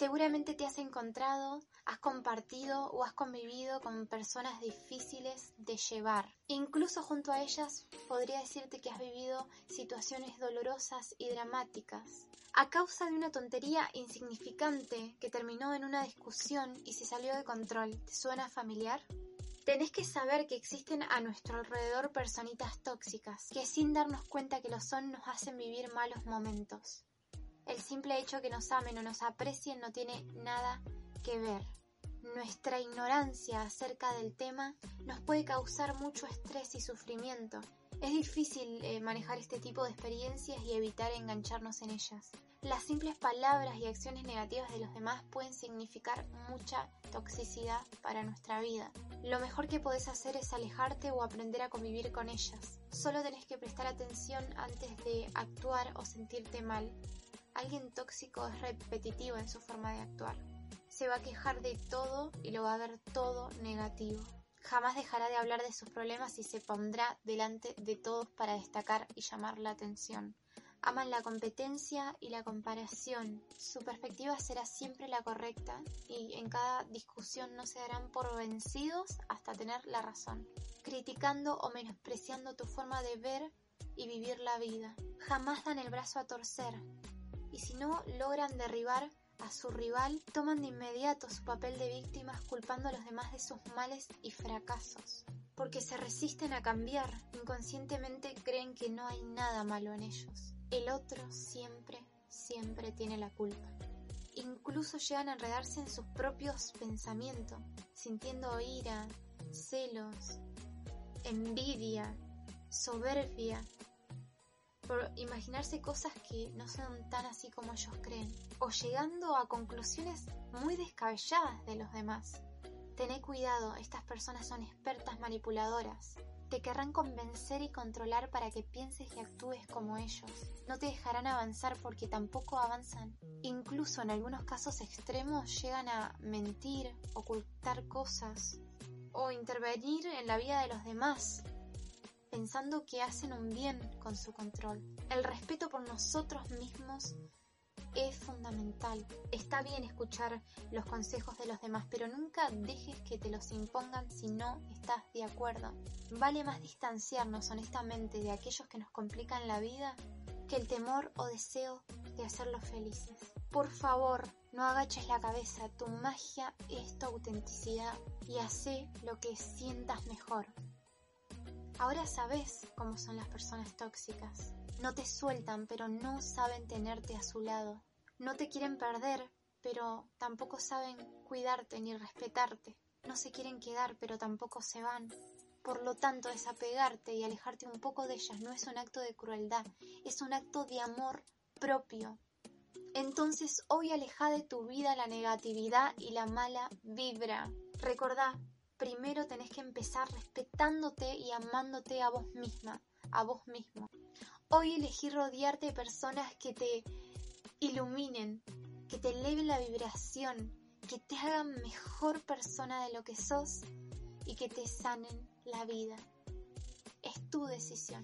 Seguramente te has encontrado, has compartido o has convivido con personas difíciles de llevar. Incluso junto a ellas podría decirte que has vivido situaciones dolorosas y dramáticas. A causa de una tontería insignificante que terminó en una discusión y se salió de control. ¿Te suena familiar? Tenés que saber que existen a nuestro alrededor personitas tóxicas, que sin darnos cuenta que lo son nos hacen vivir malos momentos. El simple hecho que nos amen o nos aprecien no tiene nada que ver. Nuestra ignorancia acerca del tema nos puede causar mucho estrés y sufrimiento. Es difícil eh, manejar este tipo de experiencias y evitar engancharnos en ellas. Las simples palabras y acciones negativas de los demás pueden significar mucha toxicidad para nuestra vida. Lo mejor que podés hacer es alejarte o aprender a convivir con ellas. Solo tenés que prestar atención antes de actuar o sentirte mal. Alguien tóxico es repetitivo en su forma de actuar. Se va a quejar de todo y lo va a ver todo negativo. Jamás dejará de hablar de sus problemas y se pondrá delante de todos para destacar y llamar la atención. Aman la competencia y la comparación. Su perspectiva será siempre la correcta y en cada discusión no se darán por vencidos hasta tener la razón, criticando o menospreciando tu forma de ver y vivir la vida. Jamás dan el brazo a torcer, y si no logran derribar a su rival, toman de inmediato su papel de víctimas culpando a los demás de sus males y fracasos. Porque se resisten a cambiar, inconscientemente creen que no hay nada malo en ellos. El otro siempre, siempre tiene la culpa. Incluso llegan a enredarse en sus propios pensamientos, sintiendo ira, celos, envidia, soberbia imaginarse cosas que no son tan así como ellos creen, o llegando a conclusiones muy descabelladas de los demás. Tené cuidado, estas personas son expertas manipuladoras. Te querrán convencer y controlar para que pienses y actúes como ellos. No te dejarán avanzar porque tampoco avanzan. Incluso en algunos casos extremos llegan a mentir, ocultar cosas o intervenir en la vida de los demás pensando que hacen un bien con su control. El respeto por nosotros mismos es fundamental. Está bien escuchar los consejos de los demás, pero nunca dejes que te los impongan si no estás de acuerdo. Vale más distanciarnos honestamente de aquellos que nos complican la vida que el temor o deseo de hacerlos felices. Por favor, no agaches la cabeza, tu magia es tu autenticidad y hace lo que sientas mejor. Ahora sabes cómo son las personas tóxicas. No te sueltan, pero no saben tenerte a su lado. No te quieren perder, pero tampoco saben cuidarte ni respetarte. No se quieren quedar, pero tampoco se van. Por lo tanto, desapegarte y alejarte un poco de ellas no es un acto de crueldad, es un acto de amor propio. Entonces, hoy aleja de tu vida la negatividad y la mala vibra. Recordá, primero tenés que empezar respetándote y amándote a vos misma, a vos mismo. Hoy elegí rodearte de personas que te iluminen, que te eleven la vibración, que te hagan mejor persona de lo que sos y que te sanen la vida. Es tu decisión.